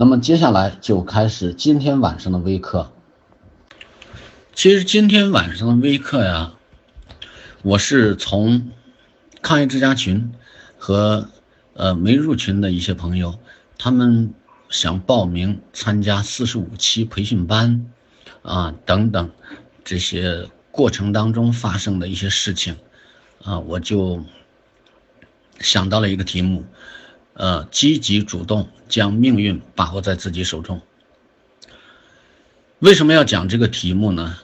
那么接下来就开始今天晚上的微课。其实今天晚上的微课呀，我是从抗疫之家群和呃没入群的一些朋友，他们想报名参加四十五期培训班啊等等这些过程当中发生的一些事情啊，我就想到了一个题目。呃，积极主动将命运把握在自己手中。为什么要讲这个题目呢？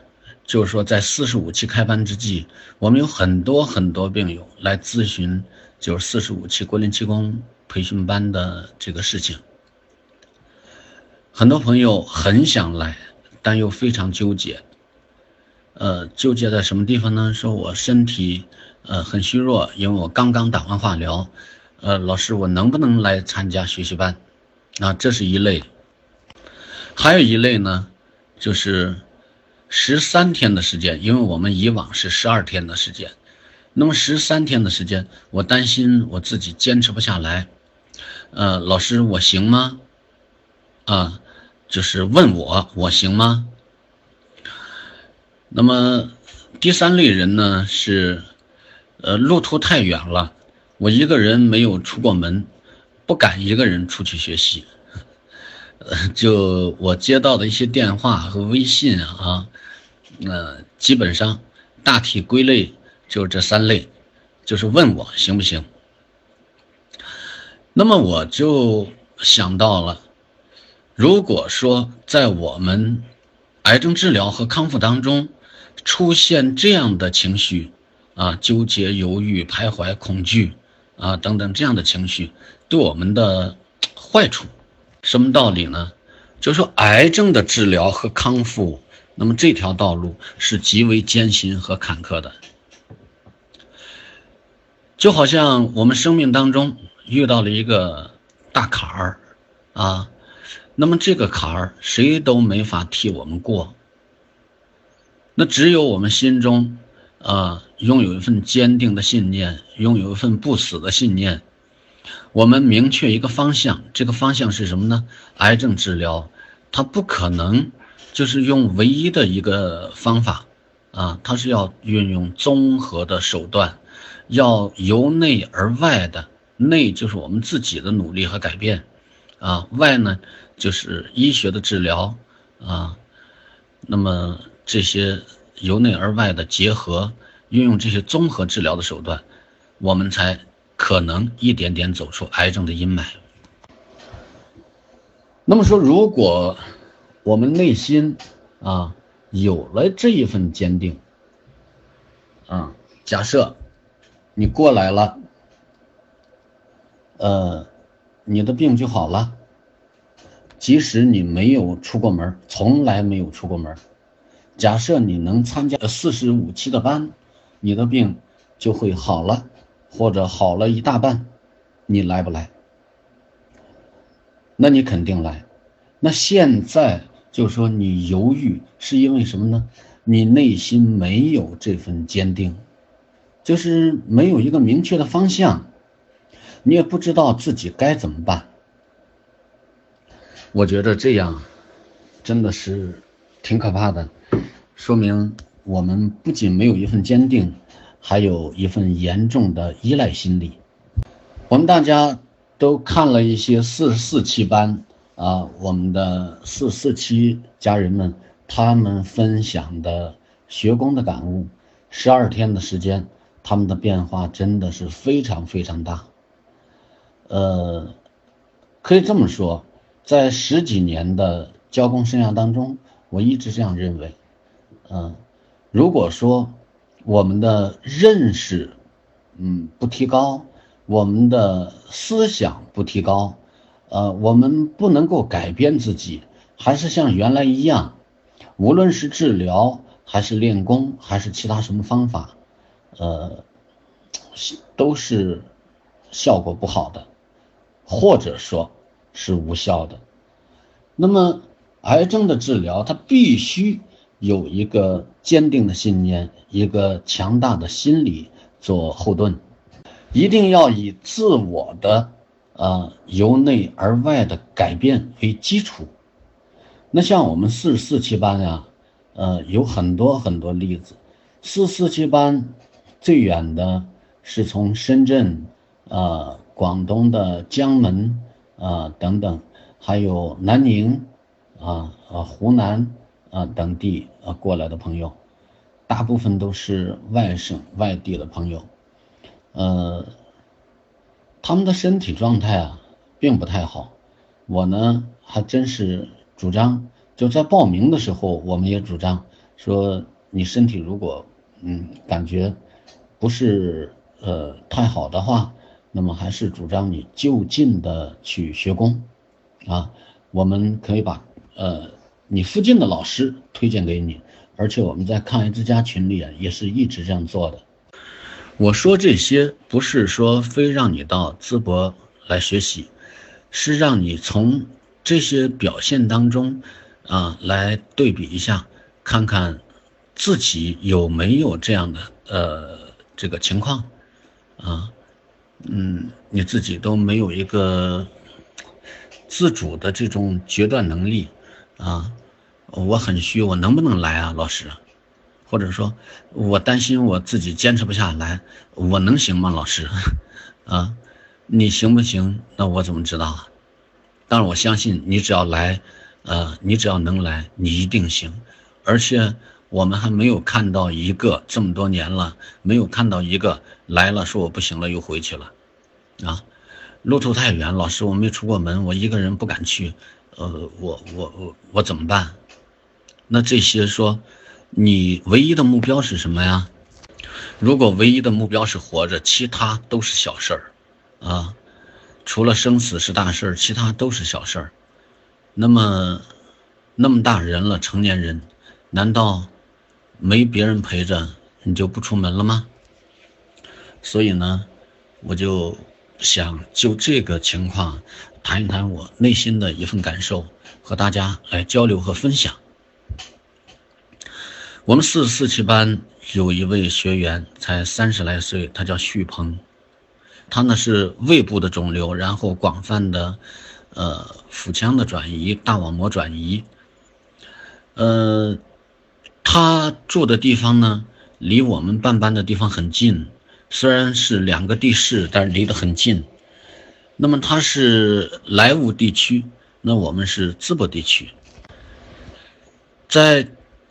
就是说，在四十五期开班之际，我们有很多很多病友来咨询，就是四十五期国林气功培训班的这个事情。很多朋友很想来，但又非常纠结。呃，纠结在什么地方呢？说我身体呃很虚弱，因为我刚刚打完化疗。呃，老师，我能不能来参加学习班？啊，这是一类。还有一类呢，就是十三天的时间，因为我们以往是十二天的时间，那么十三天的时间，我担心我自己坚持不下来。呃，老师，我行吗？啊，就是问我我行吗？那么第三类人呢，是呃，路途太远了。我一个人没有出过门，不敢一个人出去学习。呃，就我接到的一些电话和微信啊，呃，基本上大体归类就是这三类，就是问我行不行。那么我就想到了，如果说在我们癌症治疗和康复当中出现这样的情绪啊，纠结、犹豫、徘徊、恐惧。啊，等等这样的情绪对我们的坏处，什么道理呢？就是说，癌症的治疗和康复，那么这条道路是极为艰辛和坎坷的。就好像我们生命当中遇到了一个大坎儿啊，那么这个坎儿谁都没法替我们过，那只有我们心中。啊，拥有一份坚定的信念，拥有一份不死的信念。我们明确一个方向，这个方向是什么呢？癌症治疗，它不可能就是用唯一的一个方法啊，它是要运用综合的手段，要由内而外的。内就是我们自己的努力和改变，啊，外呢就是医学的治疗啊。那么这些。由内而外的结合，运用这些综合治疗的手段，我们才可能一点点走出癌症的阴霾。那么说，如果我们内心啊有了这一份坚定，啊，假设你过来了，呃，你的病就好了，即使你没有出过门，从来没有出过门。假设你能参加四十五期的班，你的病就会好了，或者好了一大半，你来不来？那你肯定来。那现在就说你犹豫是因为什么呢？你内心没有这份坚定，就是没有一个明确的方向，你也不知道自己该怎么办。我觉得这样真的是挺可怕的。说明我们不仅没有一份坚定，还有一份严重的依赖心理。我们大家都看了一些四十四期班啊，我们的四四期家人们他们分享的学功的感悟，十二天的时间，他们的变化真的是非常非常大。呃，可以这么说，在十几年的教工生涯当中，我一直这样认为。嗯，如果说我们的认识，嗯，不提高，我们的思想不提高，呃，我们不能够改变自己，还是像原来一样，无论是治疗还是练功还是其他什么方法，呃，都是效果不好的，或者说是无效的。那么，癌症的治疗它必须。有一个坚定的信念，一个强大的心理做后盾，一定要以自我的呃，由内而外的改变为基础。那像我们四四期班呀，呃，有很多很多例子。四四期班最远的是从深圳、呃，广东的江门、啊等等，还有南宁、啊啊湖南啊等地啊过来的朋友，大部分都是外省外地的朋友，呃。他们的身体状态啊，并不太好。我呢，还真是主张，就在报名的时候，我们也主张说，你身体如果嗯感觉不是呃太好的话，那么还是主张你就近的去学功啊。我们可以把呃你附近的老师推荐给你，而且我们在抗癌之家群里啊，也是一直这样做的。我说这些不是说非让你到淄博来学习，是让你从这些表现当中，啊，来对比一下，看看自己有没有这样的呃这个情况，啊，嗯，你自己都没有一个自主的这种决断能力，啊，我很虚，我能不能来啊，老师？或者说，我担心我自己坚持不下来，我能行吗，老师？啊，你行不行？那我怎么知道啊？但是我相信你只要来，呃，你只要能来，你一定行。而且我们还没有看到一个这么多年了，没有看到一个来了说我不行了又回去了，啊，路途太远，老师我没出过门，我一个人不敢去，呃，我我我我怎么办？那这些说。你唯一的目标是什么呀？如果唯一的目标是活着，其他都是小事儿，啊，除了生死是大事儿，其他都是小事儿。那么，那么大人了，成年人，难道没别人陪着你就不出门了吗？所以呢，我就想就这个情况谈一谈我内心的一份感受，和大家来交流和分享。我们四十四期班有一位学员才三十来岁，他叫徐鹏，他呢是胃部的肿瘤，然后广泛的，呃，腹腔的转移、大网膜转移。呃，他住的地方呢，离我们办班的地方很近，虽然是两个地市，但是离得很近。那么他是莱芜地区，那我们是淄博地区，在。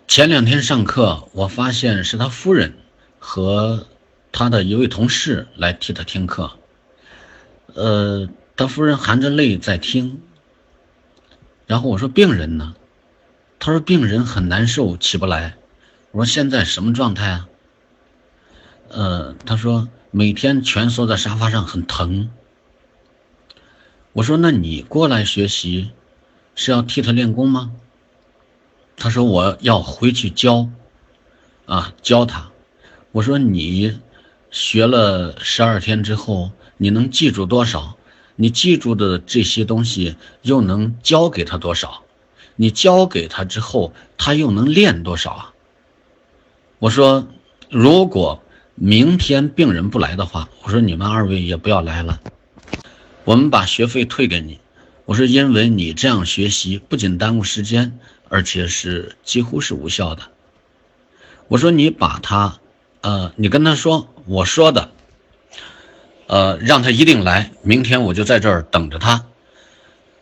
前两天上课，我发现是他夫人和他的一位同事来替他听课。呃，他夫人含着泪在听。然后我说：“病人呢？”他说：“病人很难受，起不来。”我说：“现在什么状态啊？”呃，他说：“每天蜷缩在沙发上，很疼。”我说：“那你过来学习，是要替他练功吗？”他说：“我要回去教，啊，教他。”我说：“你学了十二天之后，你能记住多少？你记住的这些东西又能教给他多少？你教给他之后，他又能练多少啊？”我说：“如果明天病人不来的话，我说你们二位也不要来了，我们把学费退给你。我说，因为你这样学习不仅耽误时间。”而且是几乎是无效的。我说你把他，呃，你跟他说我说的，呃，让他一定来。明天我就在这儿等着他，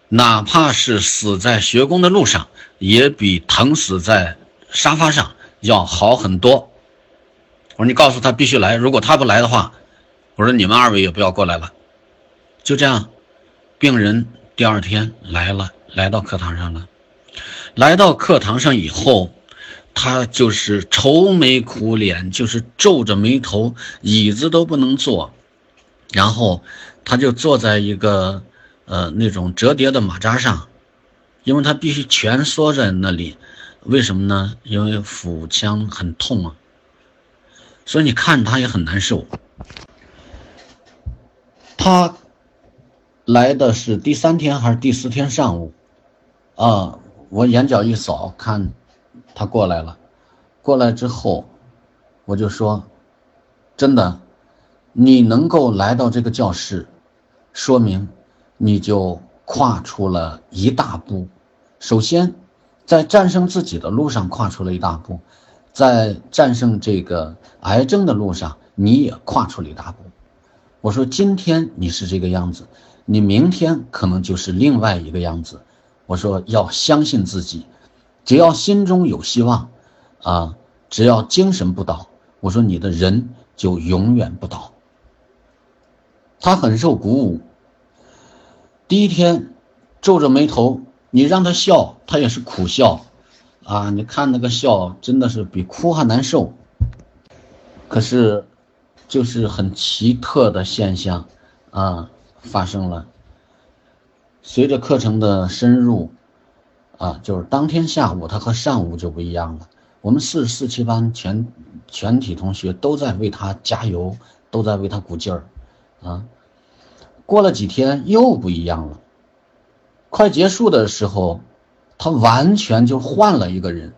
哪怕是死在学宫的路上，也比疼死在沙发上要好很多。我说你告诉他必须来，如果他不来的话，我说你们二位也不要过来了。就这样，病人第二天来了，来到课堂上了。来到课堂上以后，他就是愁眉苦脸，就是皱着眉头，椅子都不能坐，然后他就坐在一个呃那种折叠的马扎上，因为他必须蜷缩在那里，为什么呢？因为腹腔很痛啊，所以你看他也很难受。他来的是第三天还是第四天上午？啊。我眼角一扫，看他过来了。过来之后，我就说：“真的，你能够来到这个教室，说明你就跨出了一大步。首先，在战胜自己的路上跨出了一大步，在战胜这个癌症的路上，你也跨出了一大步。我说，今天你是这个样子，你明天可能就是另外一个样子。我说，要相信自己，只要心中有希望，啊，只要精神不倒，我说你的人就永远不倒。他很受鼓舞。第一天，皱着眉头，你让他笑，他也是苦笑，啊，你看那个笑真的是比哭还难受。可是，就是很奇特的现象，啊，发生了。随着课程的深入，啊，就是当天下午他和上午就不一样了。我们四四七班全全体同学都在为他加油，都在为他鼓劲儿，啊。过了几天又不一样了，快结束的时候，他完全就换了一个人。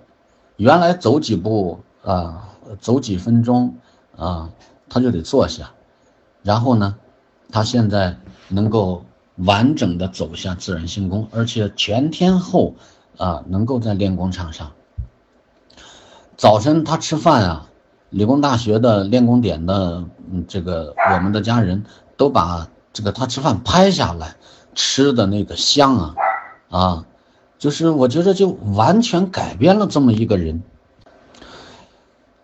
原来走几步啊，走几分钟啊，他就得坐下。然后呢，他现在能够完整的走下自然性功，而且全天候啊，能够在练功场上。早晨他吃饭啊，理工大学的练功点的这个我们的家人都把。这个他吃饭拍下来，吃的那个香啊，啊，就是我觉得就完全改变了这么一个人。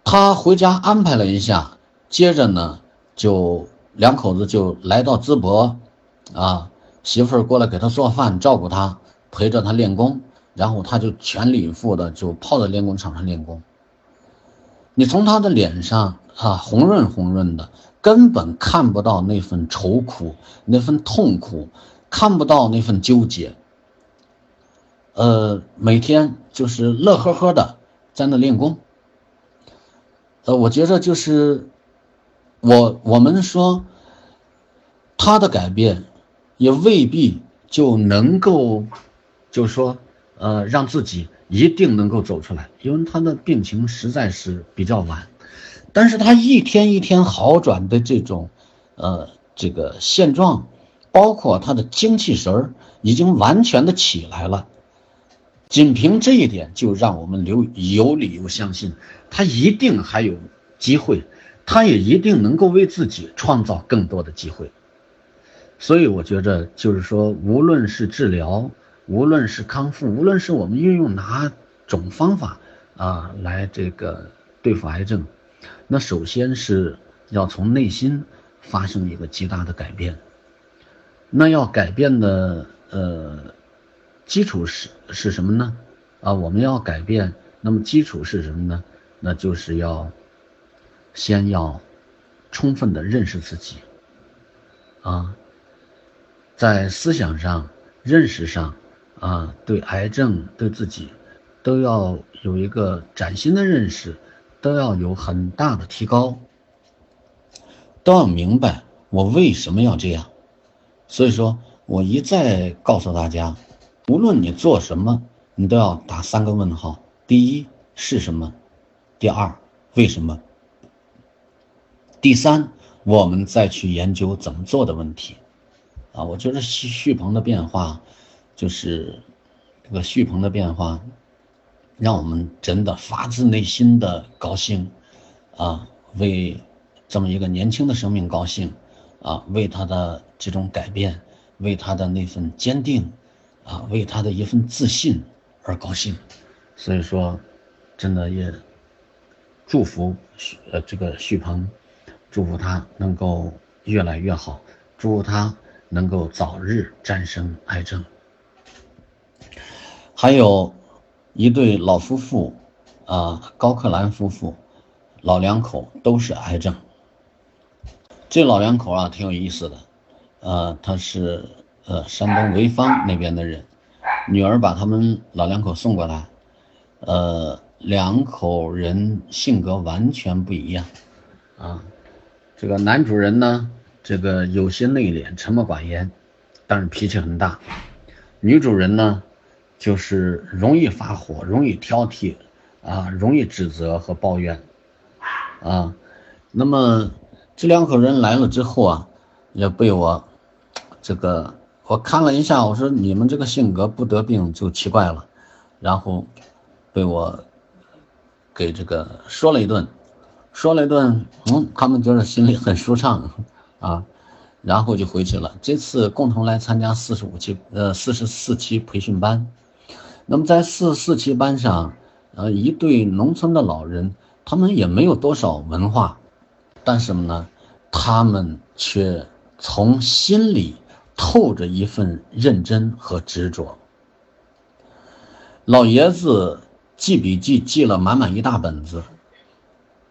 他回家安排了一下，接着呢，就两口子就来到淄博，啊，媳妇儿过来给他做饭，照顾他，陪着他练功，然后他就全力以赴的就泡在练功场上练功。你从他的脸上啊，红润红润的。根本看不到那份愁苦，那份痛苦，看不到那份纠结。呃，每天就是乐呵呵的在那练功。呃，我觉着就是我我们说他的改变，也未必就能够，就是说呃让自己一定能够走出来，因为他的病情实在是比较晚。但是他一天一天好转的这种，呃，这个现状，包括他的精气神儿已经完全的起来了。仅凭这一点，就让我们留有理由相信，他一定还有机会，他也一定能够为自己创造更多的机会。所以我觉着，就是说，无论是治疗，无论是康复，无论是我们运用哪种方法啊，来这个对付癌症。那首先是要从内心发生一个极大的改变。那要改变的呃基础是是什么呢？啊，我们要改变，那么基础是什么呢？那就是要先要充分的认识自己啊，在思想上、认识上啊，对癌症、对自己都要有一个崭新的认识。都要有很大的提高，都要明白我为什么要这样。所以说我一再告诉大家，无论你做什么，你都要打三个问号：第一是什么？第二为什么？第三我们再去研究怎么做的问题。啊，我觉得旭旭鹏的变化，就是这个旭鹏的变化。让我们真的发自内心的高兴，啊，为这么一个年轻的生命高兴，啊，为他的这种改变，为他的那份坚定，啊，为他的一份自信而高兴。所以说，真的也祝福呃这个旭鹏，祝福他能够越来越好，祝福他能够早日战胜癌症。还有。一对老夫妇，啊，高克兰夫妇，老两口都是癌症。这老两口啊，挺有意思的，呃，他是呃山东潍坊那边的人，女儿把他们老两口送过来，呃，两口人性格完全不一样，啊，这个男主人呢，这个有些内敛、沉默寡言，但是脾气很大，女主人呢。就是容易发火，容易挑剔，啊，容易指责和抱怨，啊，那么这两口人来了之后啊，也被我这个我看了一下，我说你们这个性格不得病就奇怪了，然后被我给这个说了一顿，说了一顿，嗯，他们觉得心里很舒畅。啊，然后就回去了。这次共同来参加四十五期呃四十四期培训班，那么在四十四期班上，呃，一对农村的老人，他们也没有多少文化，但什么呢？他们却从心里。透着一份认真和执着。老爷子记笔记记了满满一大本子。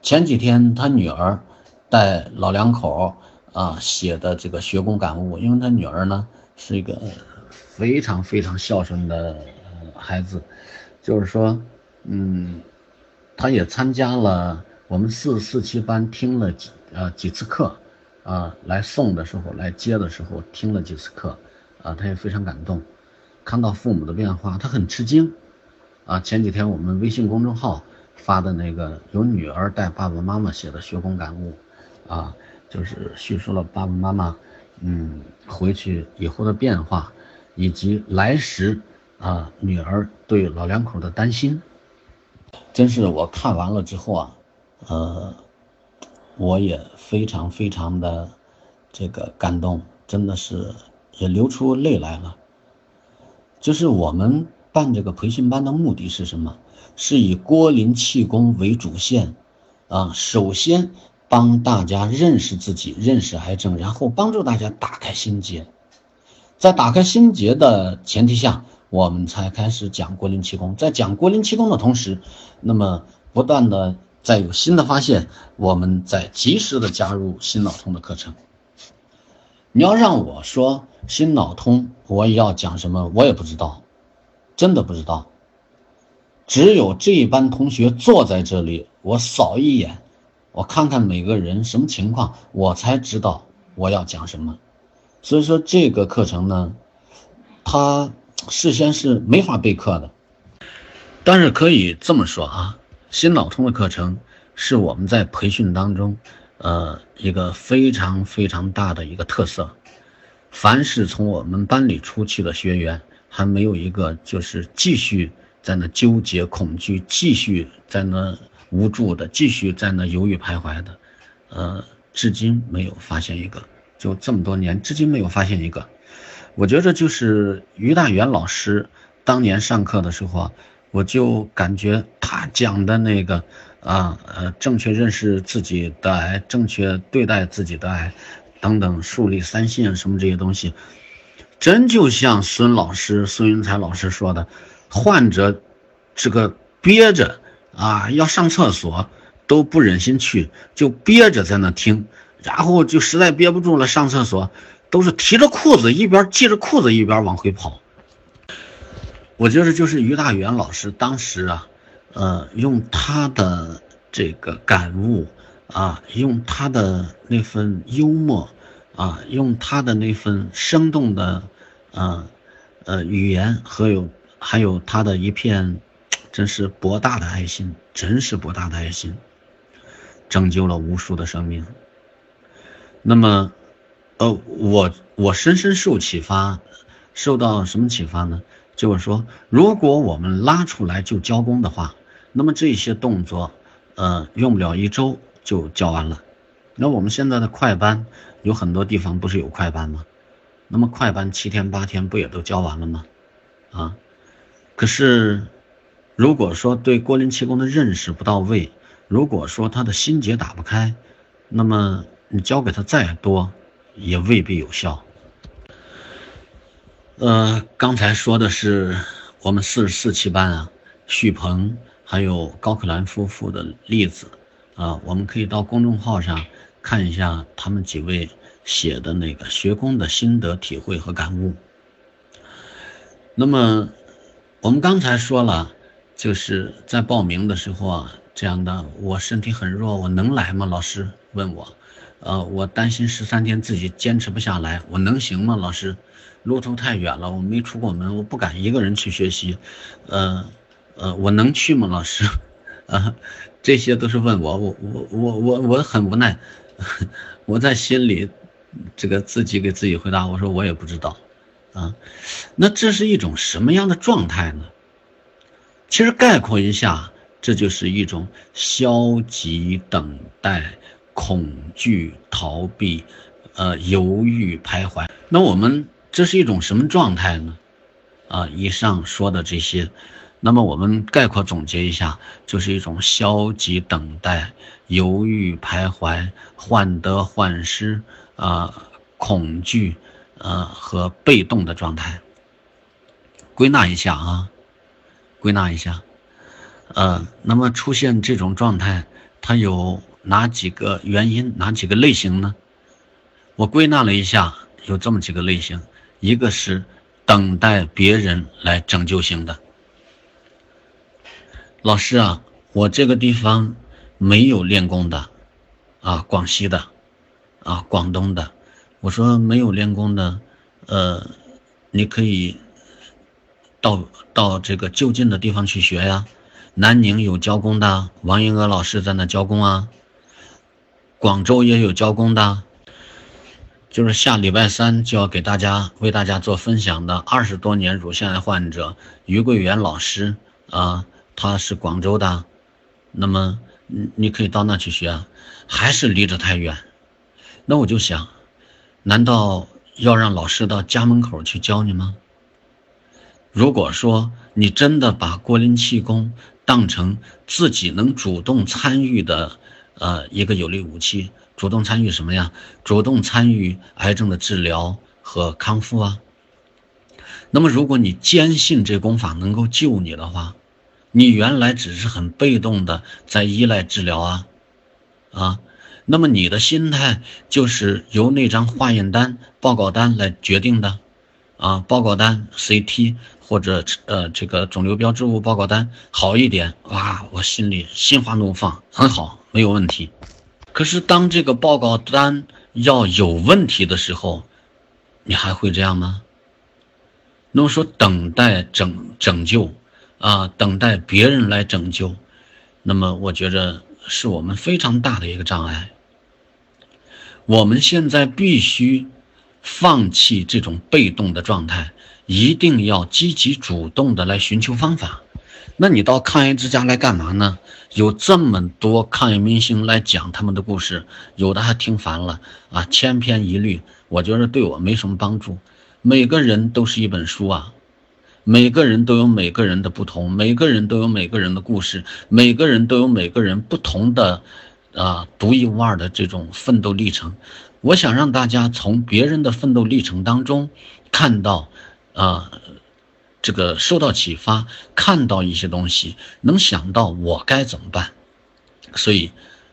前几天他女儿带老两口啊写的这个学工感悟，因为他女儿呢是一个非常非常孝顺的孩子，就是说，嗯，他也参加了我们四四七班，听了几呃几次课。啊，来送的时候，来接的时候，听了几次课，啊，他也非常感动，看到父母的变化，他很吃惊，啊，前几天我们微信公众号发的那个由女儿带爸爸妈妈写的学工感悟，啊，就是叙述了爸爸妈妈，嗯，回去以后的变化，以及来时啊女儿对老两口的担心，真是我看完了之后啊，呃。我也非常非常的这个感动，真的是也流出泪来了。就是我们办这个培训班的目的是什么？是以郭林气功为主线，啊，首先帮大家认识自己，认识癌症，然后帮助大家打开心结。在打开心结的前提下，我们才开始讲郭林气功。在讲郭林气功的同时，那么不断的。再有新的发现，我们再及时的加入心脑通的课程。你要让我说心脑通，我要讲什么，我也不知道，真的不知道。只有这一班同学坐在这里，我扫一眼，我看看每个人什么情况，我才知道我要讲什么。所以说这个课程呢，他事先是没法备课的，但是可以这么说啊。心脑通的课程是我们在培训当中，呃，一个非常非常大的一个特色。凡是从我们班里出去的学员，还没有一个就是继续在那纠结、恐惧，继续在那无助的，继续在那犹豫徘徊的，呃，至今没有发现一个。就这么多年，至今没有发现一个。我觉得就是于大元老师当年上课的时候啊。我就感觉他讲的那个啊呃，正确认识自己的癌，正确对待自己的癌，等等，树立三信啊什么这些东西，真就像孙老师孙云才老师说的，患者这个憋着啊要上厕所都不忍心去，就憋着在那听，然后就实在憋不住了上厕所，都是提着裤子一边系着裤子一边往回跑。我觉得就是于大元老师当时啊，呃，用他的这个感悟啊，用他的那份幽默啊，用他的那份生动的呃呃语言和有还有他的一片真是博大的爱心，真是博大的爱心，拯救了无数的生命。那么，呃，我我深深受启发，受到什么启发呢？就是说，如果我们拉出来就交工的话，那么这些动作，呃，用不了一周就教完了。那我们现在的快班有很多地方不是有快班吗？那么快班七天八天不也都交完了吗？啊，可是如果说对郭林气功的认识不到位，如果说他的心结打不开，那么你教给他再多，也未必有效。呃，刚才说的是我们四十四期班啊，许鹏还有高克兰夫妇的例子啊，我们可以到公众号上看一下他们几位写的那个学工的心得体会和感悟。那么我们刚才说了，就是在报名的时候啊，这样的我身体很弱，我能来吗？老师问我，呃，我担心十三天自己坚持不下来，我能行吗？老师？路途太远了，我没出过门，我不敢一个人去学习，呃，呃，我能去吗，老师？啊，这些都是问我，我我我我我很无奈，我在心里这个自己给自己回答，我说我也不知道，啊，那这是一种什么样的状态呢？其实概括一下，这就是一种消极等待、恐惧、逃避、呃犹豫、徘徊。那我们这是一种什么状态呢？啊，以上说的这些，那么我们概括总结一下，就是一种消极等待、犹豫、徘徊、患得患失啊、恐惧呃和被动的状态。归纳一下啊，归纳一下。呃，那么出现这种状态，它有哪几个原因，哪几个类型呢？我归纳了一下，有这么几个类型，一个是等待别人来拯救型的。老师啊，我这个地方没有练功的，啊，广西的，啊，广东的，我说没有练功的，呃，你可以到到这个就近的地方去学呀。南宁有教工的，王英娥老师在那教工啊。广州也有教工的，就是下礼拜三就要给大家为大家做分享的二十多年乳腺癌患者于桂元老师啊，他是广州的，那么你你可以到那去学，还是离着太远。那我就想，难道要让老师到家门口去教你吗？如果说你真的把郭林气功，当成自己能主动参与的，呃，一个有力武器。主动参与什么呀？主动参与癌症的治疗和康复啊。那么，如果你坚信这功法能够救你的话，你原来只是很被动的在依赖治疗啊，啊，那么你的心态就是由那张化验单、报告单来决定的，啊，报告单 CT。或者呃，这个肿瘤标志物报告单好一点，哇，我心里心花怒放，很好，没有问题。可是当这个报告单要有问题的时候，你还会这样吗？那么说等待拯拯救啊，等待别人来拯救，那么我觉着是我们非常大的一个障碍。我们现在必须放弃这种被动的状态。一定要积极主动的来寻求方法。那你到抗癌之家来干嘛呢？有这么多抗癌明星来讲他们的故事，有的还听烦了啊，千篇一律，我觉得对我没什么帮助。每个人都是一本书啊，每个人都有每个人的不同，每个人都有每个人的故事，每个人都有每个人不同的啊独一无二的这种奋斗历程。我想让大家从别人的奋斗历程当中看到。啊，这个受到启发，看到一些东西，能想到我该怎么办，所以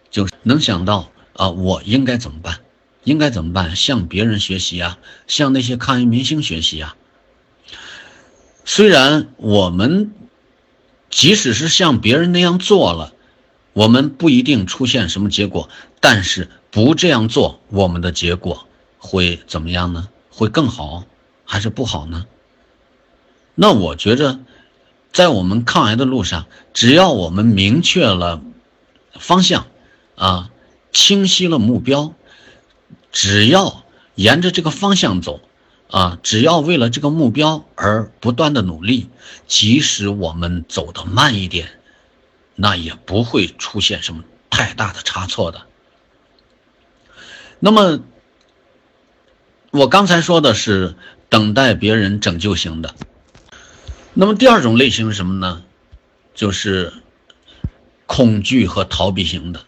就能想到啊，我应该怎么办？应该怎么办？向别人学习啊，向那些抗疫明星学习啊。虽然我们即使是像别人那样做了，我们不一定出现什么结果，但是不这样做，我们的结果会怎么样呢？会更好还是不好呢？那我觉着，在我们抗癌的路上，只要我们明确了方向，啊，清晰了目标，只要沿着这个方向走，啊，只要为了这个目标而不断的努力，即使我们走得慢一点，那也不会出现什么太大的差错的。那么，我刚才说的是等待别人拯救型的。那么第二种类型是什么呢？就是恐惧和逃避型的，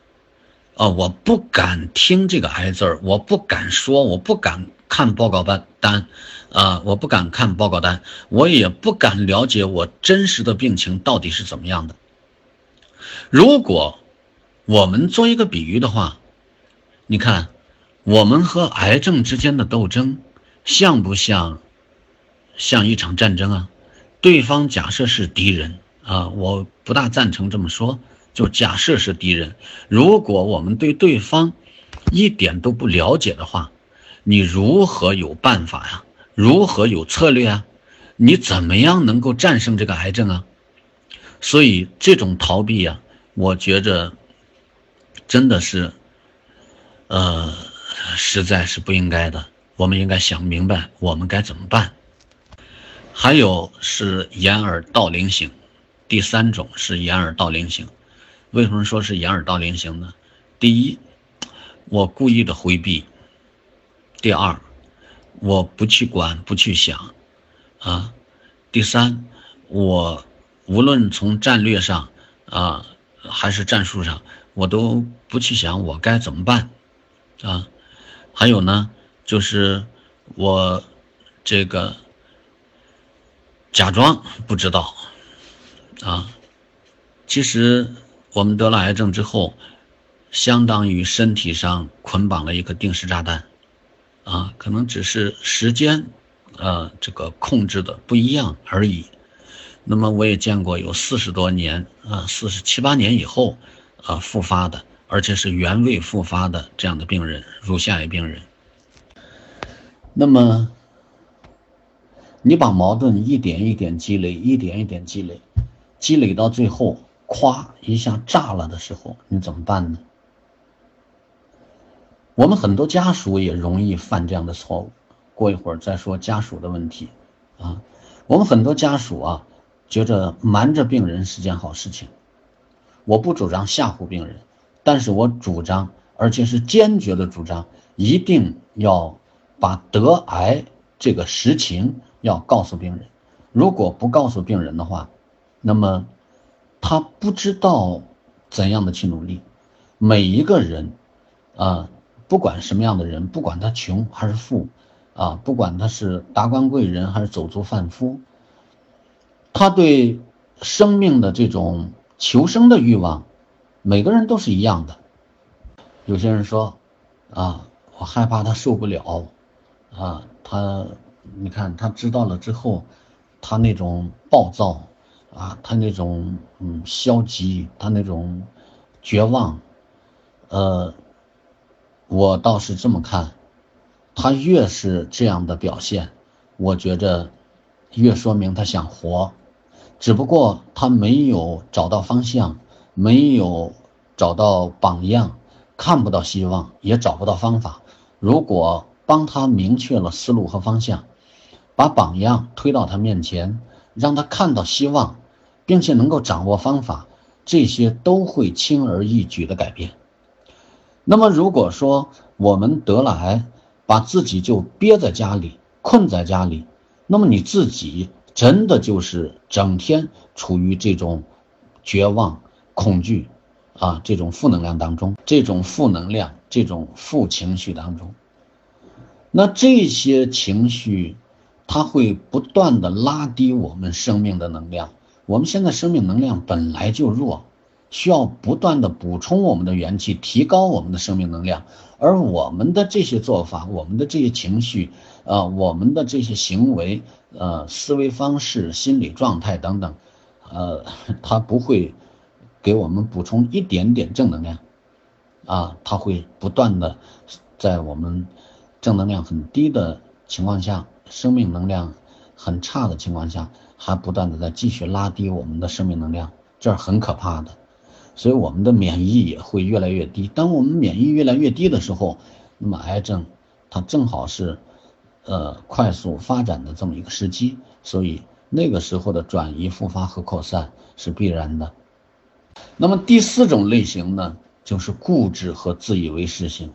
啊，我不敢听这个癌字儿，我不敢说，我不敢看报告单单，啊，我不敢看报告单，我也不敢了解我真实的病情到底是怎么样的。如果我们做一个比喻的话，你看，我们和癌症之间的斗争，像不像像一场战争啊？对方假设是敌人啊，我不大赞成这么说。就假设是敌人，如果我们对对方一点都不了解的话，你如何有办法呀？如何有策略啊？你怎么样能够战胜这个癌症啊？所以这种逃避呀，我觉着真的是，呃，实在是不应该的。我们应该想明白，我们该怎么办。还有是掩耳盗铃型，第三种是掩耳盗铃型。为什么说是掩耳盗铃型呢？第一，我故意的回避；第二，我不去管，不去想，啊；第三，我无论从战略上啊还是战术上，我都不去想我该怎么办，啊。还有呢，就是我这个。假装不知道，啊，其实我们得了癌症之后，相当于身体上捆绑了一个定时炸弹，啊，可能只是时间，呃，这个控制的不一样而已。那么我也见过有四十多年，啊，四十七八年以后，啊，复发的，而且是原位复发的这样的病人，乳腺癌病人。那么。你把矛盾一点一点积累，一点一点积累，积累到最后，咵一下炸了的时候，你怎么办呢？我们很多家属也容易犯这样的错误。过一会儿再说家属的问题啊。我们很多家属啊，觉着瞒着病人是件好事情。我不主张吓唬病人，但是我主张，而且是坚决的主张，一定要把得癌这个实情。要告诉病人，如果不告诉病人的话，那么他不知道怎样的去努力。每一个人，啊，不管什么样的人，不管他穷还是富，啊，不管他是达官贵人还是走卒贩夫，他对生命的这种求生的欲望，每个人都是一样的。有些人说，啊，我害怕他受不了，啊，他。你看他知道了之后，他那种暴躁啊，他那种嗯消极，他那种绝望，呃，我倒是这么看，他越是这样的表现，我觉着越说明他想活，只不过他没有找到方向，没有找到榜样，看不到希望，也找不到方法。如果帮他明确了思路和方向。把榜样推到他面前，让他看到希望，并且能够掌握方法，这些都会轻而易举的改变。那么，如果说我们得了癌，把自己就憋在家里，困在家里，那么你自己真的就是整天处于这种绝望、恐惧啊这种负能量当中，这种负能量、这种负情绪当中。那这些情绪。它会不断的拉低我们生命的能量。我们现在生命能量本来就弱，需要不断的补充我们的元气，提高我们的生命能量。而我们的这些做法，我们的这些情绪，呃，我们的这些行为，呃，思维方式、心理状态等等，呃，它不会给我们补充一点点正能量，啊，它会不断的在我们正能量很低的情况下。生命能量很差的情况下，还不断的在继续拉低我们的生命能量，这是很可怕的。所以我们的免疫也会越来越低。当我们免疫越来越低的时候，那么癌症它正好是呃快速发展的这么一个时机。所以那个时候的转移、复发和扩散是必然的。那么第四种类型呢，就是固执和自以为是型。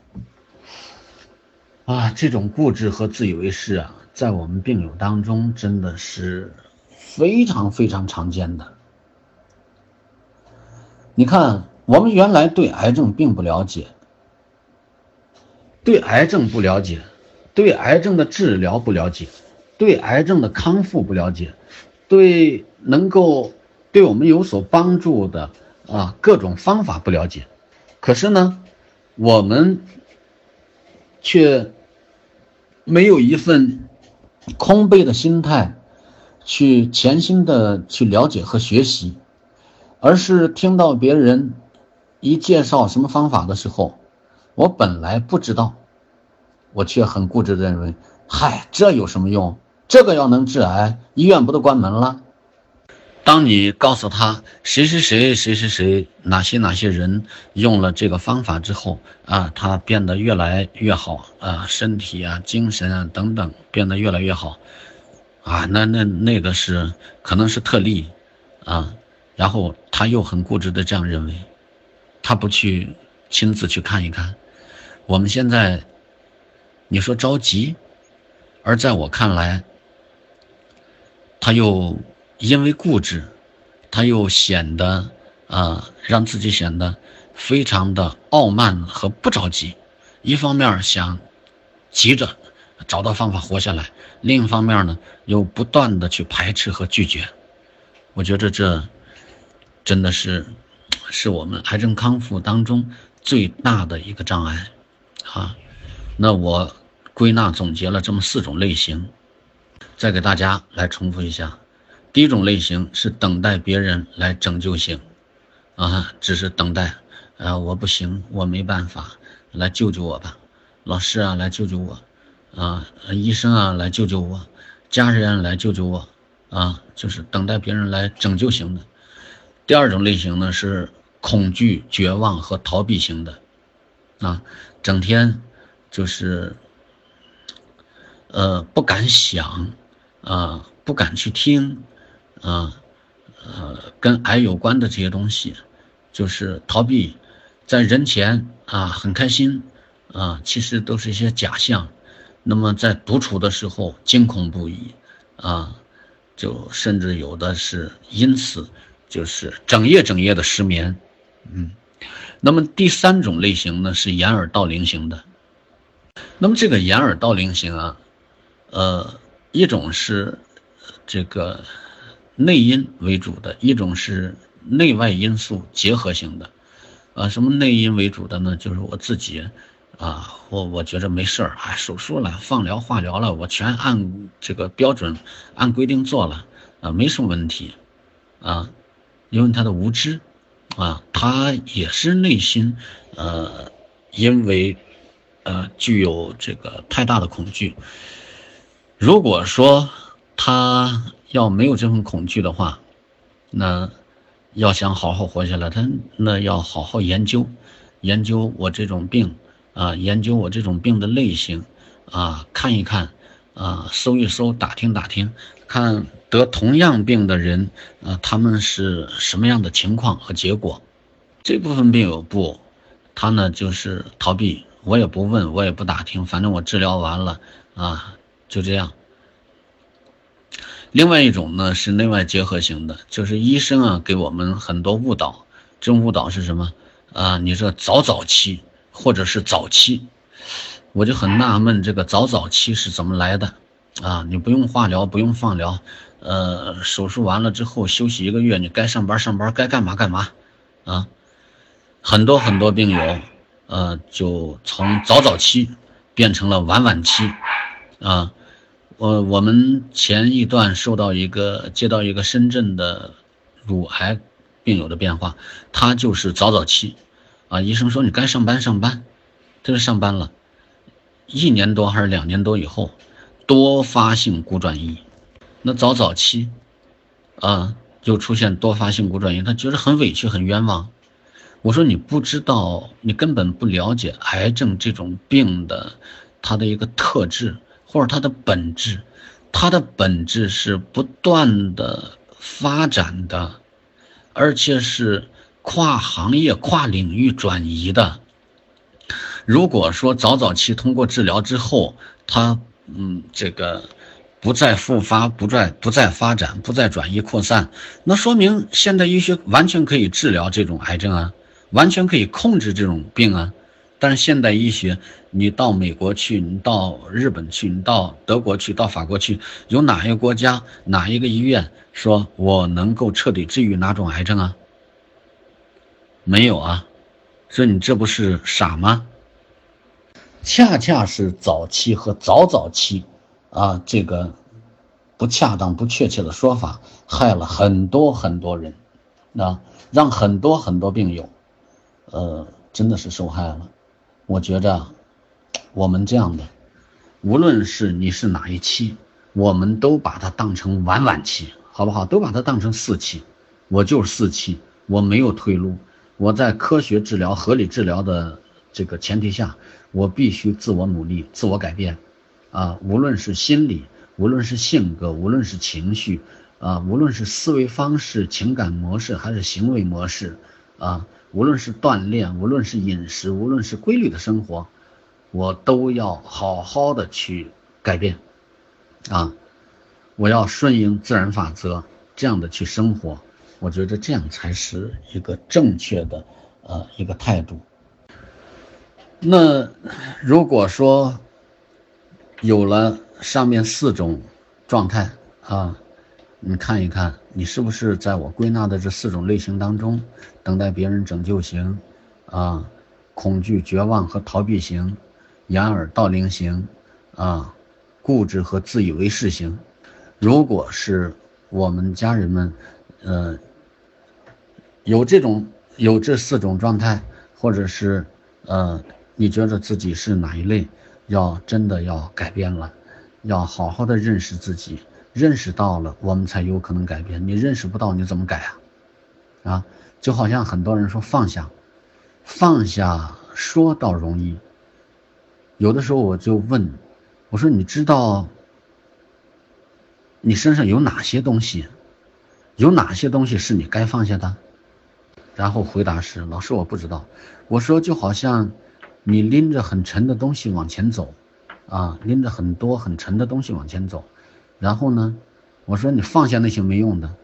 啊，这种固执和自以为是啊。在我们病友当中，真的是非常非常常见的。你看，我们原来对癌症并不了解，对癌症不了解，对癌症的治疗不了解，对癌症的康复不了解，对能够对我们有所帮助的啊各种方法不了解。可是呢，我们却没有一份。空杯的心态，去潜心的去了解和学习，而是听到别人一介绍什么方法的时候，我本来不知道，我却很固执的认为，嗨，这有什么用？这个要能治癌，医院不都关门了？当你告诉他谁谁谁谁谁谁哪些哪些人用了这个方法之后啊，他变得越来越好啊，身体啊、精神啊等等变得越来越好，啊，那那那个是可能是特例啊，然后他又很固执的这样认为，他不去亲自去看一看。我们现在你说着急，而在我看来，他又因为固执，他又显得啊，让自己显得非常的傲慢和不着急。一方面想急着找到方法活下来，另一方面呢，又不断的去排斥和拒绝。我觉得这真的是是我们癌症康复当中最大的一个障碍啊。那我归纳总结了这么四种类型，再给大家来重复一下。第一种类型是等待别人来拯救型啊，只是等待，啊，我不行，我没办法。来救救我吧，老师啊，来救救我，啊，医生啊，来救救我，家人来救救我，啊，就是等待别人来拯救型的。第二种类型呢是恐惧、绝望和逃避型的，啊，整天就是，呃，不敢想，啊，不敢去听，啊，呃，跟癌有关的这些东西，就是逃避。在人前啊很开心啊，其实都是一些假象。那么在独处的时候惊恐不已啊，就甚至有的是因此就是整夜整夜的失眠。嗯，那么第三种类型呢是掩耳盗铃型的。那么这个掩耳盗铃型啊，呃，一种是这个内因为主的，一种是内外因素结合型的。啊，什么内因为主的呢？就是我自己，啊，我我觉着没事儿，啊，手术了，放疗、化疗了，我全按这个标准、按规定做了，啊，没什么问题，啊，因为他的无知，啊，他也是内心，呃，因为，呃，具有这个太大的恐惧。如果说他要没有这份恐惧的话，那。要想好好活下来，他那要好好研究，研究我这种病啊，研究我这种病的类型啊，看一看啊，搜一搜，打听打听，看得同样病的人啊，他们是什么样的情况和结果。这部分病友不，他呢就是逃避，我也不问，我也不打听，反正我治疗完了啊，就这样。另外一种呢是内外结合型的，就是医生啊给我们很多误导。这种误导是什么啊？你说早早期或者是早期，我就很纳闷，这个早早期是怎么来的啊？你不用化疗，不用放疗，呃，手术完了之后休息一个月，你该上班上班，该干嘛干嘛啊？很多很多病友，呃，就从早早期变成了晚晚期啊。我我们前一段收到一个接到一个深圳的乳癌病友的变化，他就是早早期，啊，医生说你该上班上班，他就上班了，一年多还是两年多以后，多发性骨转移，那早早期，啊，就出现多发性骨转移，他觉得很委屈很冤枉，我说你不知道，你根本不了解癌症这种病的它的一个特质。或者它的本质，它的本质是不断的发展的，而且是跨行业、跨领域转移的。如果说早早期通过治疗之后，它嗯这个不再复发、不再不再发展、不再转移扩散，那说明现代医学完全可以治疗这种癌症啊，完全可以控制这种病啊。但是现代医学，你到美国去，你到日本去，你到德国去，到法国去，有哪一个国家、哪一个医院说我能够彻底治愈哪种癌症啊？没有啊，所以你这不是傻吗？恰恰是早期和早早期，啊，这个不恰当、不确切的说法，害了很多很多人，啊，让很多很多病友，呃，真的是受害了。我觉着，我们这样的，无论是你是哪一期，我们都把它当成晚晚期，好不好？都把它当成四期，我就是四期，我没有退路。我在科学治疗、合理治疗的这个前提下，我必须自我努力、自我改变，啊，无论是心理无论是性格，无论是情绪，啊，无论是思维方式、情感模式，还是行为模式，啊，无论是锻炼，无论是饮食，无论是规律的生活，我都要好好的去改变，啊，我要顺应自然法则，这样的去生活，我觉得这样才是一个正确的，呃，一个态度。那如果说有了上面四种状态啊，你看一看，你是不是在我归纳的这四种类型当中，等待别人拯救型啊，恐惧、绝望和逃避型，掩耳盗铃型啊，固执和自以为是型。如果是我们家人们，呃，有这种有这四种状态，或者是呃。你觉得自己是哪一类？要真的要改变了，要好好的认识自己，认识到了，我们才有可能改变。你认识不到，你怎么改啊？啊，就好像很多人说放下，放下说倒容易。有的时候我就问，我说你知道你身上有哪些东西？有哪些东西是你该放下的？然后回答是：老师，我不知道。我说就好像。你拎着很沉的东西往前走，啊，拎着很多很沉的东西往前走，然后呢，我说你放下那些没用的，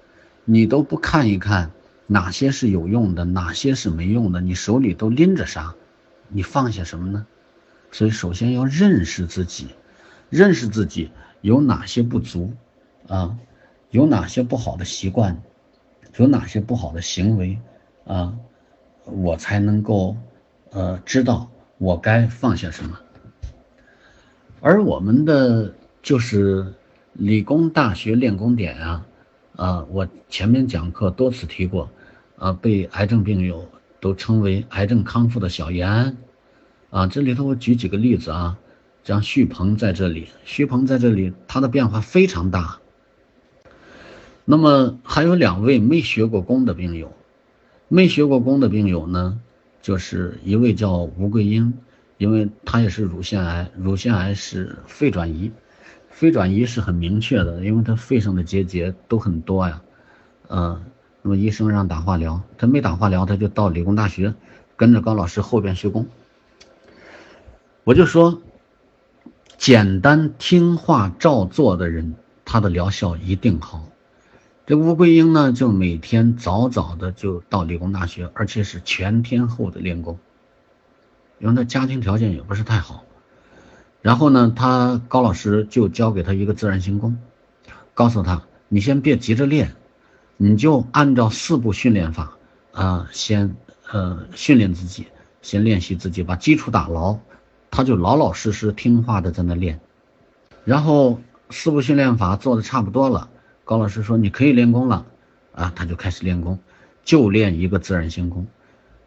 你都不看一看哪些是有用的，哪些是没用的，你手里都拎着啥？你放下什么呢？所以首先要认识自己，认识自己有哪些不足，啊，有哪些不好的习惯，有哪些不好的行为，啊，我才能够，呃，知道。我该放下什么？而我们的就是理工大学练功点啊，啊，我前面讲课多次提过，啊，被癌症病友都称为癌症康复的小延安，啊，这里头我举几个例子啊，像徐鹏在这里，徐鹏在这里，他的变化非常大。那么还有两位没学过功的病友，没学过功的病友呢？就是一位叫吴桂英，因为她也是乳腺癌，乳腺癌是肺转移，肺转移是很明确的，因为她肺上的结节都很多呀，嗯，那么医生让打化疗，她没打化疗，她就到理工大学跟着高老师后边学功。我就说，简单听话照做的人，他的疗效一定好。这吴桂英呢，就每天早早的就到理工大学，而且是全天候的练功，因为他家庭条件也不是太好。然后呢，他高老师就教给他一个自然行功，告诉他：你先别急着练，你就按照四步训练法啊，先呃训练自己，先练习自己，把基础打牢，他就老老实实听话的在那练。然后四步训练法做的差不多了。高老师说：“你可以练功了，啊，他就开始练功，就练一个自然行功，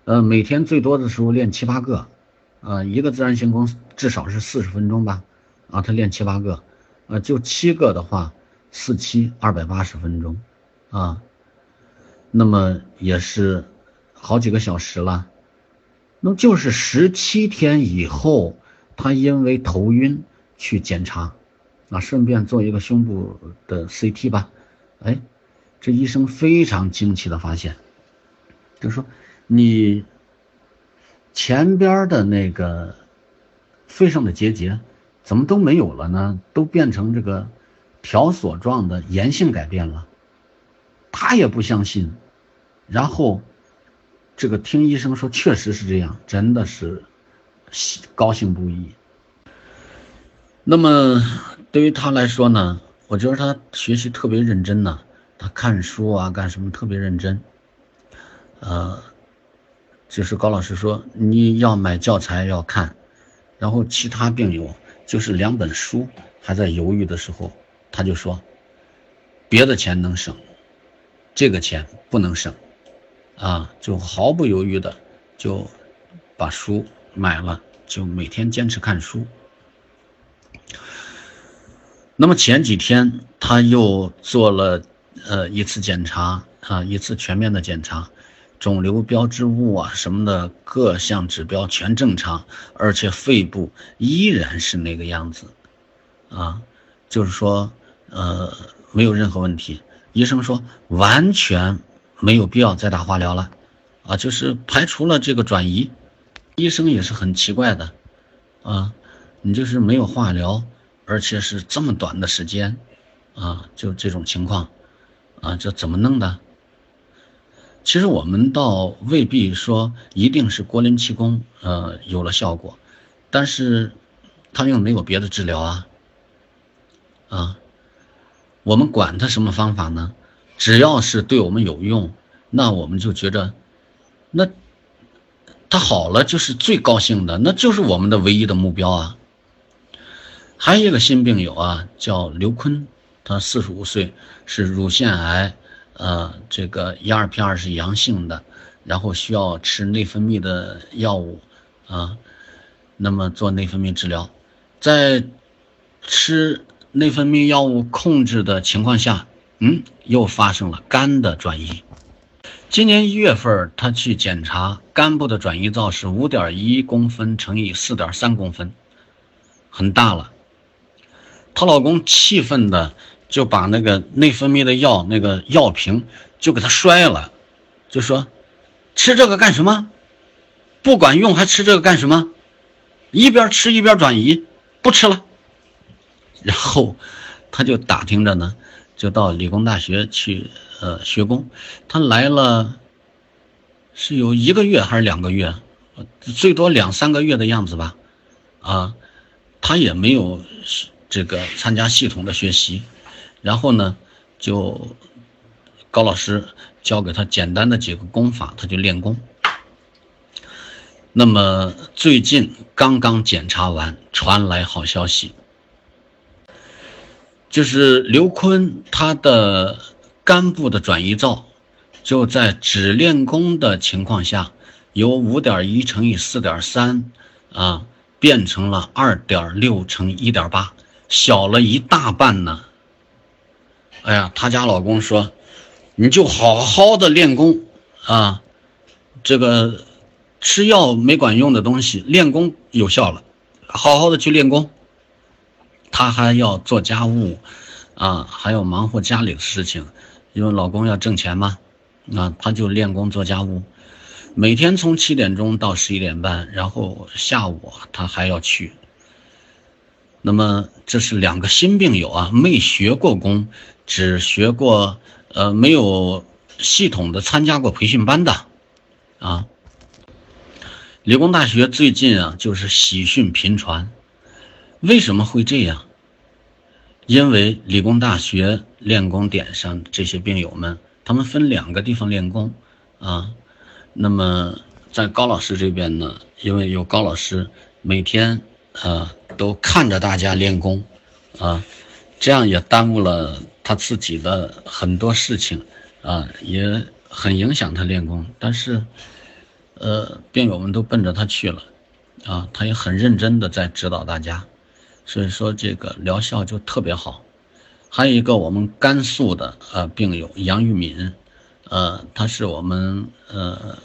呃，每天最多的时候练七八个，呃，一个自然行功至少是四十分钟吧，啊，他练七八个，呃，就七个的话，四七二百八十分钟，啊，那么也是好几个小时了，那就是十七天以后，他因为头晕去检查。”啊，顺便做一个胸部的 CT 吧。哎，这医生非常惊奇的发现，就说你前边的那个肺上的结节怎么都没有了呢？都变成这个条索状的炎性改变了。他也不相信，然后这个听医生说确实是这样，真的是喜高兴不已。那么。对于他来说呢，我觉得他学习特别认真呢，他看书啊干什么特别认真，呃，就是高老师说你要买教材要看，然后其他病友就是两本书还在犹豫的时候，他就说，别的钱能省，这个钱不能省，啊，就毫不犹豫的就把书买了，就每天坚持看书。那么前几天他又做了呃一次检查啊，一次全面的检查，肿瘤标志物啊什么的各项指标全正常，而且肺部依然是那个样子，啊，就是说，呃，没有任何问题。医生说完全没有必要再打化疗了，啊，就是排除了这个转移。医生也是很奇怪的，啊，你就是没有化疗，而且是这么短的时间，啊，就这种情况，啊，这怎么弄的？其实我们倒未必说一定是郭林气功，呃，有了效果，但是他又没有别的治疗啊。啊，我们管他什么方法呢？只要是对我们有用，那我们就觉着，那他好了就是最高兴的，那就是我们的唯一的目标啊。还有一个新病友啊，叫刘坤，他四十五岁，是乳腺癌，呃，这个 E R P 二是阳性的，然后需要吃内分泌的药物啊，那么做内分泌治疗，在吃。内分泌药物控制的情况下，嗯，又发生了肝的转移。今年一月份，她去检查肝部的转移灶是五点一公分乘以四点三公分，很大了。她老公气愤的就把那个内分泌的药那个药瓶就给她摔了，就说：“吃这个干什么？不管用还吃这个干什么？一边吃一边转移，不吃了。”然后，他就打听着呢，就到理工大学去呃学工。他来了，是有一个月还是两个月，最多两三个月的样子吧。啊，他也没有这个参加系统的学习。然后呢，就高老师教给他简单的几个功法，他就练功。那么最近刚刚检查完，传来好消息。就是刘坤，他的肝部的转移灶，就在只练功的情况下，由五点一乘以四点三，啊，变成了二点六乘一点八，小了一大半呢。哎呀，他家老公说，你就好好的练功啊，这个吃药没管用的东西，练功有效了，好好的去练功。她还要做家务，啊，还要忙活家里的事情，因为老公要挣钱嘛，啊，她就练功做家务，每天从七点钟到十一点半，然后下午她还要去。那么这是两个新病友啊，没学过功，只学过，呃，没有系统的参加过培训班的，啊，理工大学最近啊就是喜讯频传。为什么会这样？因为理工大学练功点上这些病友们，他们分两个地方练功啊。那么在高老师这边呢，因为有高老师每天啊都看着大家练功啊，这样也耽误了他自己的很多事情啊，也很影响他练功。但是，呃，病友们都奔着他去了啊，他也很认真的在指导大家。所以说这个疗效就特别好，还有一个我们甘肃的呃病友杨玉敏，呃，他是我们呃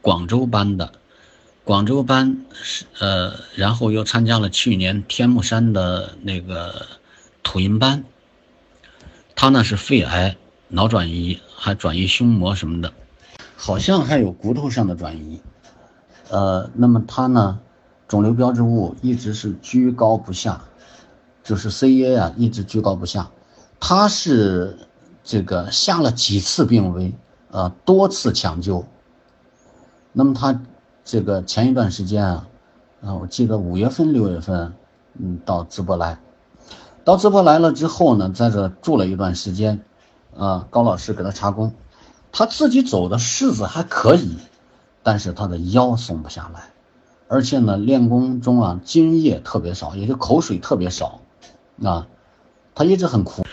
广州班的，广州班是呃，然后又参加了去年天目山的那个土银班，他呢是肺癌、脑转移，还转移胸膜什么的，好像还有骨头上的转移，呃，那么他呢？肿瘤标志物一直是居高不下，就是 CEA 啊，一直居高不下。他是这个下了几次病危，呃，多次抢救。那么他这个前一段时间啊，啊，我记得五月份、六月份，嗯，到淄博来，到淄博来了之后呢，在这住了一段时间，啊，高老师给他查工，他自己走的式子还可以，但是他的腰松不下来。而且呢，练功中啊，津液特别少，也就口水特别少，啊，他一直很苦。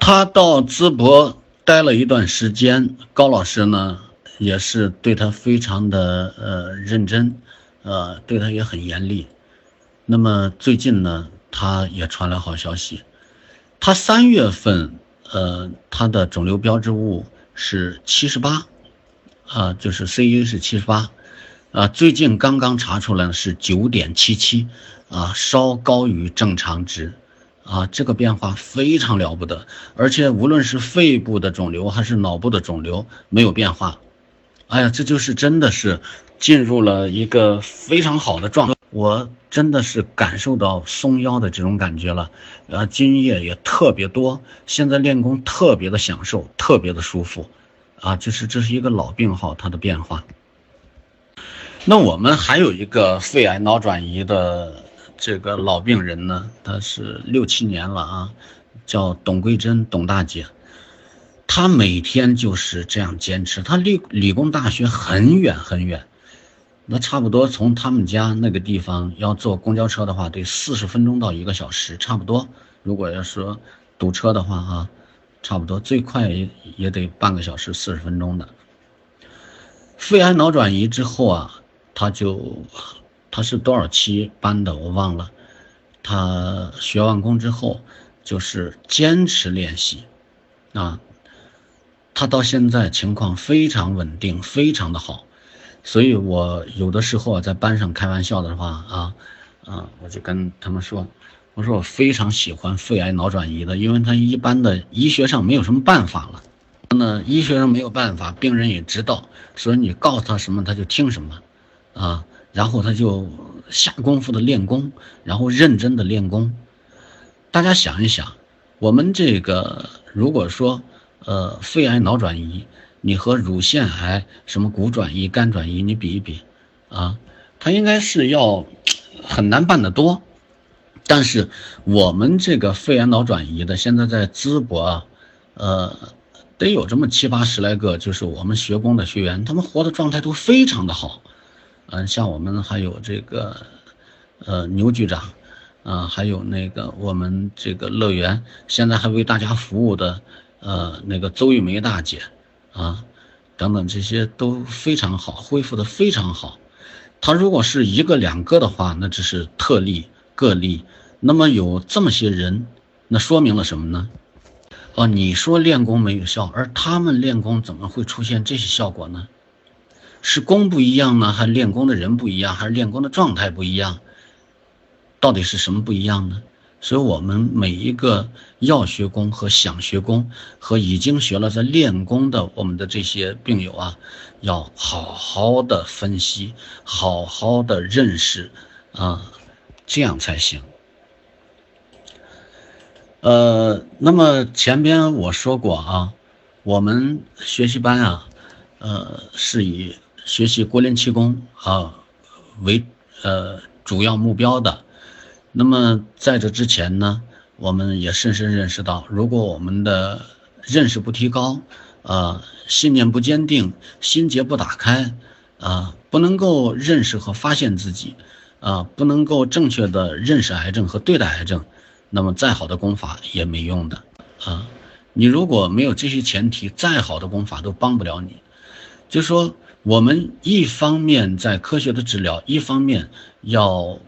他到淄博待了一段时间，高老师呢也是对他非常的呃认真，呃，对他也很严厉。那么最近呢，他也传来好消息，他三月份呃他的肿瘤标志物是七十八，啊，就是 C A 是七十八。啊，最近刚刚查出来是九点七七，啊，稍高于正常值，啊，这个变化非常了不得，而且无论是肺部的肿瘤还是脑部的肿瘤没有变化。哎呀，这就是真的是进入了一个非常好的状态，我真的是感受到松腰的这种感觉了，呃，津液也特别多，现在练功特别的享受，特别的舒服，啊，就是这是一个老病号它的变化。那我们还有一个肺癌脑转移的这个老病人呢，他是六七年了啊，叫董桂珍，董大姐。他每天就是这样坚持。他离理工大学很远很远，那差不多从他们家那个地方要坐公交车的话，得四十分钟到一个小时，差不多。如果要说堵车的话，哈，差不多最快也也得半个小时，四十分钟的。肺癌脑转移之后啊，他就他是多少期班的我忘了。他学完功之后就是坚持练习，啊。他到现在情况非常稳定，非常的好，所以我有的时候啊在班上开玩笑的话啊，啊，我就跟他们说，我说我非常喜欢肺癌脑转移的，因为他一般的医学上没有什么办法了，那医学上没有办法，病人也知道，所以你告诉他什么他就听什么，啊，然后他就下功夫的练功，然后认真的练功。大家想一想，我们这个如果说。呃，肺癌脑转移，你和乳腺癌、什么骨转移、肝转移，你比一比，啊，它应该是要很难办得多。但是我们这个肺癌脑转移的，现在在淄博啊，呃，得有这么七八十来个，就是我们学工的学员，他们活的状态都非常的好。嗯，像我们还有这个，呃，牛局长，啊，还有那个我们这个乐园，现在还为大家服务的。呃，那个邹玉梅大姐，啊，等等这些都非常好，恢复的非常好。他如果是一个两个的话，那只是特例个例。那么有这么些人，那说明了什么呢？哦，你说练功没有效，而他们练功怎么会出现这些效果呢？是功不一样呢，还是练功的人不一样，还是练功的状态不一样？到底是什么不一样呢？所以，我们每一个要学功和想学功和已经学了在练功的我们的这些病友啊，要好好的分析，好好的认识啊，这样才行。呃，那么前边我说过啊，我们学习班啊，呃，是以学习国林气功啊为呃主要目标的。那么在这之前呢，我们也深深认识到，如果我们的认识不提高，呃，信念不坚定，心结不打开，啊，不能够认识和发现自己，啊，不能够正确的认识癌症和对待癌症，那么再好的功法也没用的，啊，你如果没有这些前提，再好的功法都帮不了你。就说我们一方面在科学的治疗，一方面要。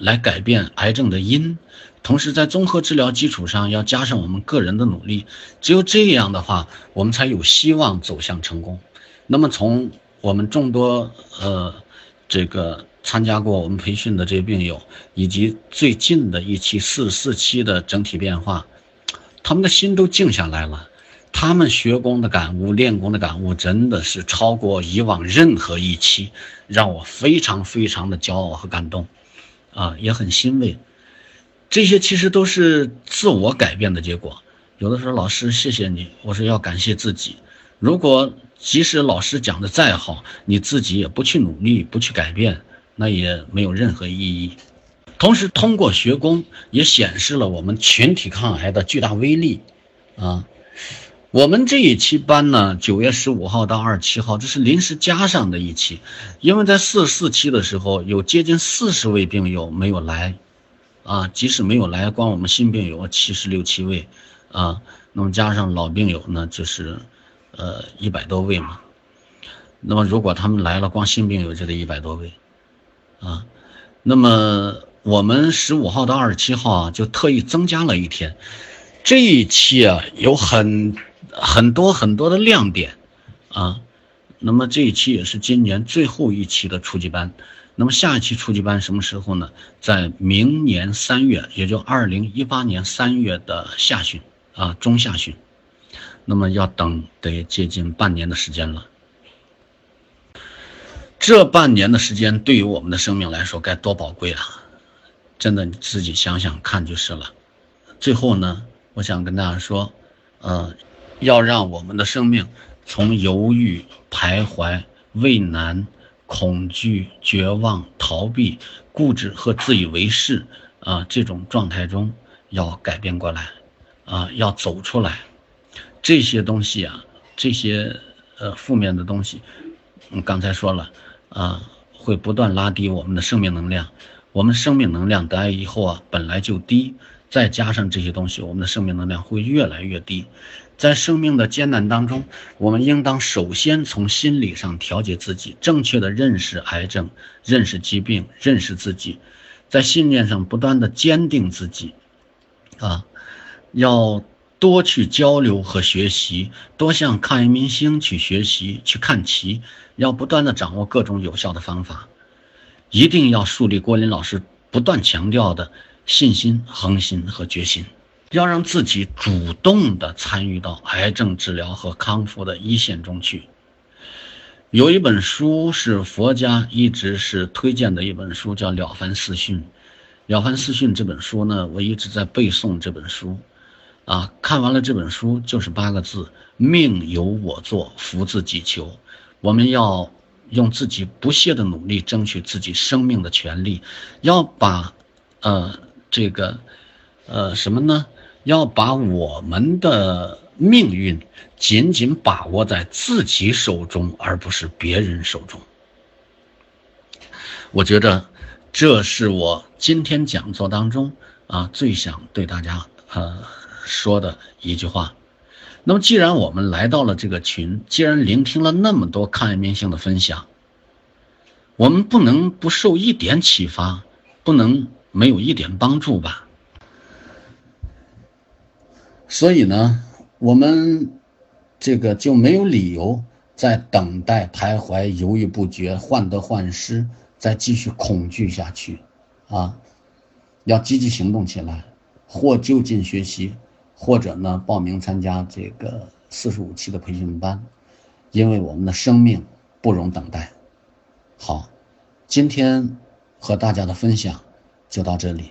来改变癌症的因，同时在综合治疗基础上要加上我们个人的努力，只有这样的话，我们才有希望走向成功。那么从我们众多呃这个参加过我们培训的这些病友，以及最近的一期四四期的整体变化，他们的心都静下来了，他们学功的感悟、练功的感悟，真的是超过以往任何一期，让我非常非常的骄傲和感动。啊，也很欣慰，这些其实都是自我改变的结果。有的时候老师谢谢你，我说要感谢自己。如果即使老师讲的再好，你自己也不去努力、不去改变，那也没有任何意义。同时，通过学功也显示了我们群体抗癌的巨大威力。啊，我们这一期班呢，九月十五号到二十七号，这是临时加上的一期，因为在四四期的时候有接近四十位病友没有来，啊，即使没有来，光我们新病友七十六七位，啊，那么加上老病友呢，就是，呃，一百多位嘛，那么如果他们来了，光新病友就得一百多位，啊，那么我们十五号到二十七号啊，就特意增加了一天。这一期啊，有很很多很多的亮点，啊，那么这一期也是今年最后一期的初级班，那么下一期初级班什么时候呢？在明年三月，也就二零一八年三月的下旬啊，中下旬。那么要等得接近半年的时间了。这半年的时间对于我们的生命来说该多宝贵啊！真的，你自己想想看就是了。最后呢，我想跟大家说，呃，要让我们的生命从犹豫、徘徊、畏难。恐惧、绝望、逃避、固执和自以为是啊，这种状态中要改变过来，啊，要走出来。这些东西啊，这些呃负面的东西，嗯，刚才说了啊，会不断拉低我们的生命能量。我们生命能量得癌以后啊，本来就低，再加上这些东西，我们的生命能量会越来越低。在生命的艰难当中，我们应当首先从心理上调节自己，正确的认识癌症、认识疾病、认识自己，在信念上不断的坚定自己，啊，要多去交流和学习，多向抗癌明星去学习、去看齐，要不断的掌握各种有效的方法，一定要树立郭林老师不断强调的信心、恒心和决心。要让自己主动的参与到癌症治疗和康复的一线中去。有一本书是佛家一直是推荐的一本书，叫《了凡四训》。《了凡四训》这本书呢，我一直在背诵这本书。啊，看完了这本书就是八个字：命由我做，福自己求。我们要用自己不懈的努力，争取自己生命的权利，要把，呃，这个，呃，什么呢？要把我们的命运紧紧把握在自己手中，而不是别人手中。我觉得这是我今天讲座当中啊最想对大家呃说的一句话。那么，既然我们来到了这个群，既然聆听了那么多抗癌明星的分享，我们不能不受一点启发，不能没有一点帮助吧？所以呢，我们这个就没有理由再等待、徘徊、犹豫不决、患得患失，再继续恐惧下去，啊，要积极行动起来，或就近学习，或者呢报名参加这个四十五期的培训班，因为我们的生命不容等待。好，今天和大家的分享就到这里。